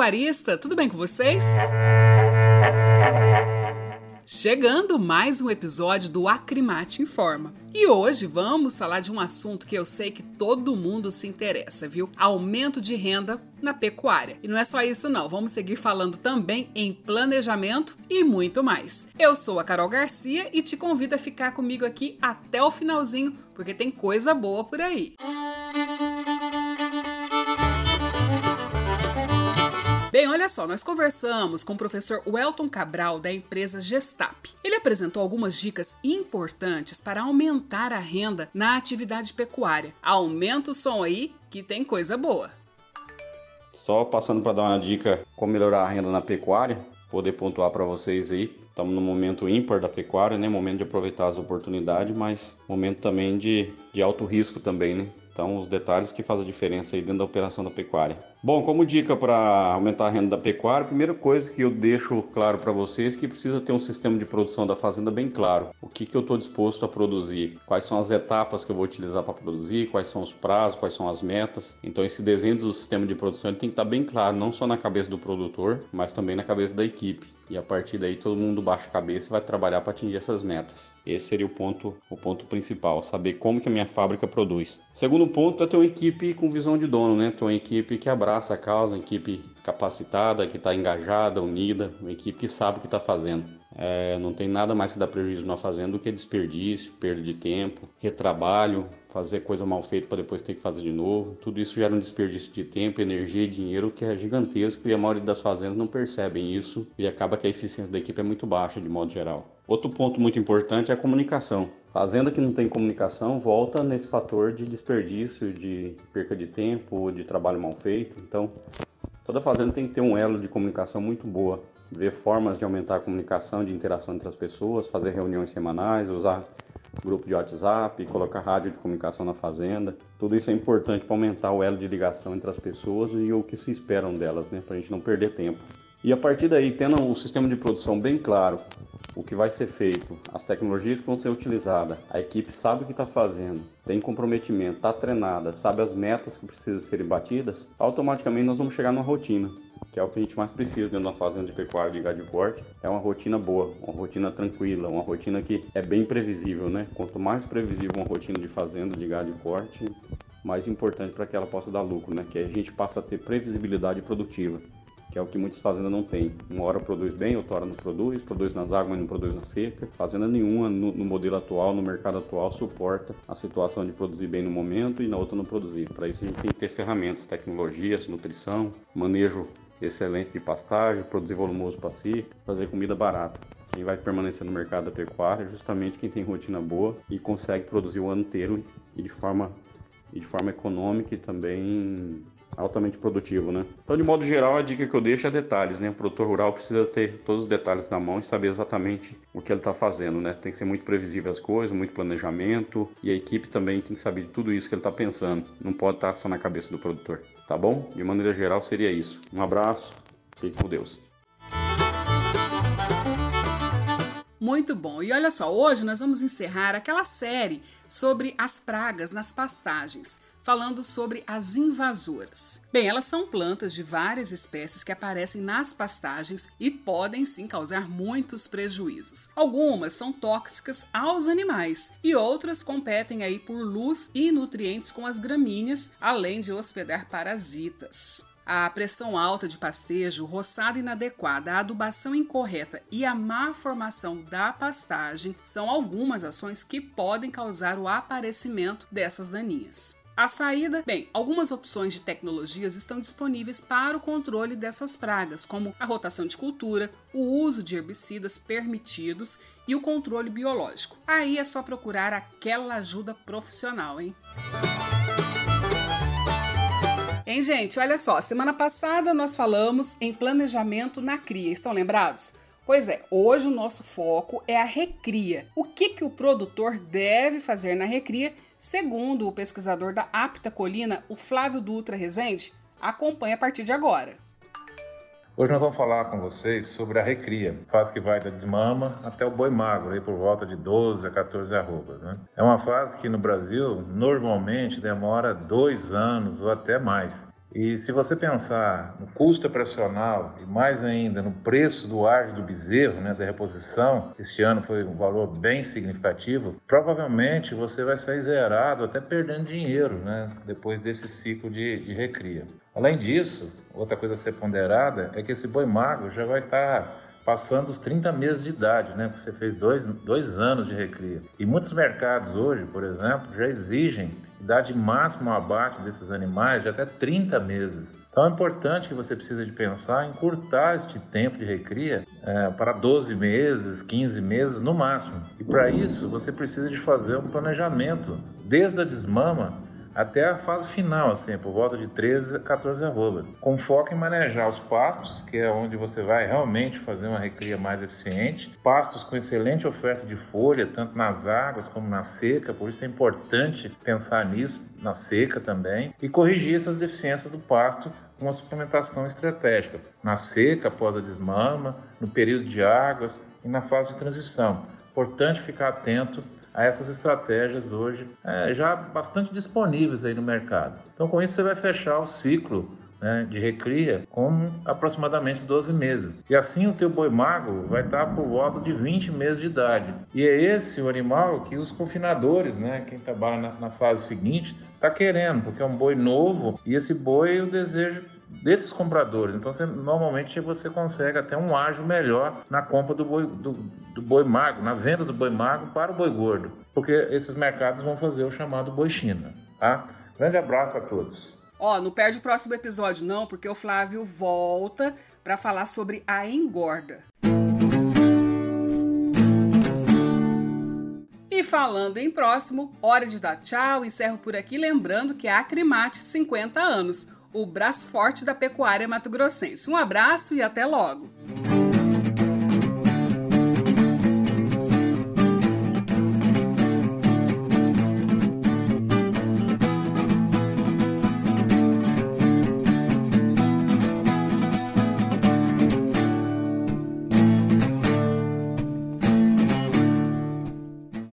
pecuarista, tudo bem com vocês? Chegando mais um episódio do Acrimate Informa. E hoje vamos falar de um assunto que eu sei que todo mundo se interessa, viu? Aumento de renda na pecuária. E não é só isso não, vamos seguir falando também em planejamento e muito mais. Eu sou a Carol Garcia e te convido a ficar comigo aqui até o finalzinho, porque tem coisa boa por aí. Música olha só, nós conversamos com o professor Welton Cabral da empresa Gestap. Ele apresentou algumas dicas importantes para aumentar a renda na atividade pecuária. Aumenta o som aí que tem coisa boa. Só passando para dar uma dica como melhorar a renda na pecuária, poder pontuar para vocês aí. Estamos no momento ímpar da pecuária, né? Momento de aproveitar as oportunidades, mas momento também de, de alto risco também, né? Então, os detalhes que fazem a diferença aí dentro da operação da pecuária. Bom, como dica para aumentar a renda da pecuária, a primeira coisa que eu deixo claro para vocês é que precisa ter um sistema de produção da fazenda bem claro. O que, que eu estou disposto a produzir, quais são as etapas que eu vou utilizar para produzir, quais são os prazos, quais são as metas. Então, esse desenho do sistema de produção tem que estar tá bem claro, não só na cabeça do produtor, mas também na cabeça da equipe. E a partir daí todo mundo baixa a cabeça e vai trabalhar para atingir essas metas. Esse seria o ponto, o ponto principal, saber como que a minha fábrica produz. Segundo ponto é ter uma equipe com visão de dono, né? Ter uma equipe que abraça a causa, uma equipe capacitada, que está engajada, unida, uma equipe que sabe o que está fazendo. É, não tem nada mais que dá prejuízo na fazenda do que desperdício, perda de tempo, retrabalho, fazer coisa mal feita para depois ter que fazer de novo. Tudo isso gera um desperdício de tempo, energia e dinheiro que é gigantesco e a maioria das fazendas não percebem isso e acaba que a eficiência da equipe é muito baixa de modo geral. Outro ponto muito importante é a comunicação. Fazenda que não tem comunicação volta nesse fator de desperdício, de perca de tempo, de trabalho mal feito. Então, toda fazenda tem que ter um elo de comunicação muito boa. Ver formas de aumentar a comunicação, de interação entre as pessoas, fazer reuniões semanais, usar grupo de WhatsApp, colocar rádio de comunicação na fazenda. Tudo isso é importante para aumentar o elo de ligação entre as pessoas e o que se esperam delas, né? Para a gente não perder tempo. E a partir daí, tendo um sistema de produção bem claro, o que vai ser feito, as tecnologias que vão ser utilizadas, a equipe sabe o que está fazendo, tem comprometimento, está treinada, sabe as metas que precisam serem batidas, automaticamente nós vamos chegar numa rotina, que é o que a gente mais precisa dentro da fazenda de pecuária de gado de é uma rotina boa, uma rotina tranquila, uma rotina que é bem previsível, né? Quanto mais previsível uma rotina de fazenda de gado de mais importante para que ela possa dar lucro, né? Que a gente passa a ter previsibilidade produtiva que é o que muitas fazendas não têm. Uma hora produz bem, outra hora não produz, produz nas águas, mas não produz na seca. Fazenda nenhuma no, no, modelo atual, no mercado atual, suporta a situação de produzir bem no momento e na outra não produzir. Para isso a gente tem que ter ferramentas, tecnologias, nutrição, manejo excelente de pastagem, produzir volumoso si, fazer comida barata. Quem vai permanecer no mercado da pecuária é justamente quem tem rotina boa e consegue produzir o ano inteiro e de forma, e de forma econômica e também altamente produtivo, né? Então, de modo geral, a dica que eu deixo é detalhes, né? O produtor rural precisa ter todos os detalhes na mão e saber exatamente o que ele está fazendo, né? Tem que ser muito previsível as coisas, muito planejamento e a equipe também tem que saber de tudo isso que ele está pensando. Não pode estar tá só na cabeça do produtor, tá bom? De maneira geral, seria isso. Um abraço, fique com Deus. Muito bom. E olha só, hoje nós vamos encerrar aquela série sobre as pragas nas pastagens falando sobre as invasoras. Bem, elas são plantas de várias espécies que aparecem nas pastagens e podem sim causar muitos prejuízos. Algumas são tóxicas aos animais e outras competem aí por luz e nutrientes com as gramíneas, além de hospedar parasitas. A pressão alta de pastejo, roçada inadequada, a adubação incorreta e a má formação da pastagem são algumas ações que podem causar o aparecimento dessas daninhas. A saída, bem, algumas opções de tecnologias estão disponíveis para o controle dessas pragas, como a rotação de cultura, o uso de herbicidas permitidos e o controle biológico. Aí é só procurar aquela ajuda profissional, hein? Hein, gente? Olha só, semana passada nós falamos em planejamento na cria, estão lembrados? Pois é, hoje o nosso foco é a recria. O que, que o produtor deve fazer na recria Segundo o pesquisador da Apta Colina, o Flávio Dutra Rezende, acompanhe a partir de agora. Hoje nós vamos falar com vocês sobre a recria, fase que vai da desmama até o boi magro, aí por volta de 12 a 14 arrobas. Né? É uma fase que no Brasil normalmente demora dois anos ou até mais. E se você pensar no custo operacional e mais ainda no preço do ar do bezerro, né, da reposição, este ano foi um valor bem significativo, provavelmente você vai sair zerado, até perdendo dinheiro né, depois desse ciclo de, de recria. Além disso, outra coisa a ser ponderada é que esse boi magro já vai estar passando os 30 meses de idade, né? Porque você fez dois, dois anos de recria. E muitos mercados hoje, por exemplo, já exigem idade máxima ao abate desses animais de até 30 meses. Então é importante que você precisa de pensar em encurtar este tempo de recria é, para 12 meses, 15 meses no máximo. E para isso você precisa de fazer um planejamento desde a desmama até a fase final, assim, por volta de 13 a 14 arrobas, com foco em manejar os pastos, que é onde você vai realmente fazer uma recria mais eficiente, pastos com excelente oferta de folha, tanto nas águas como na seca, por isso é importante pensar nisso, na seca também, e corrigir essas deficiências do pasto com uma suplementação estratégica, na seca após a desmama, no período de águas e na fase de transição. Importante ficar atento a essas estratégias hoje é, já bastante disponíveis aí no mercado. Então, com isso, você vai fechar o ciclo né, de recria com aproximadamente 12 meses. E assim o teu boi magro vai estar por volta de 20 meses de idade. E é esse o animal que os confinadores, né, quem trabalha na, na fase seguinte, está querendo, porque é um boi novo e esse boi o desejo desses compradores. Então, você, normalmente você consegue até um ágio melhor na compra do boi, do, do boi magro, na venda do boi magro para o boi gordo, porque esses mercados vão fazer o chamado boi China. Tá? Grande abraço a todos. Ó, não perde o próximo episódio não, porque o Flávio volta para falar sobre a engorda. E falando em próximo, hora de dar tchau, encerro por aqui lembrando que a Acrimate 50 anos o braço forte da pecuária mato-grossense. Um abraço e até logo!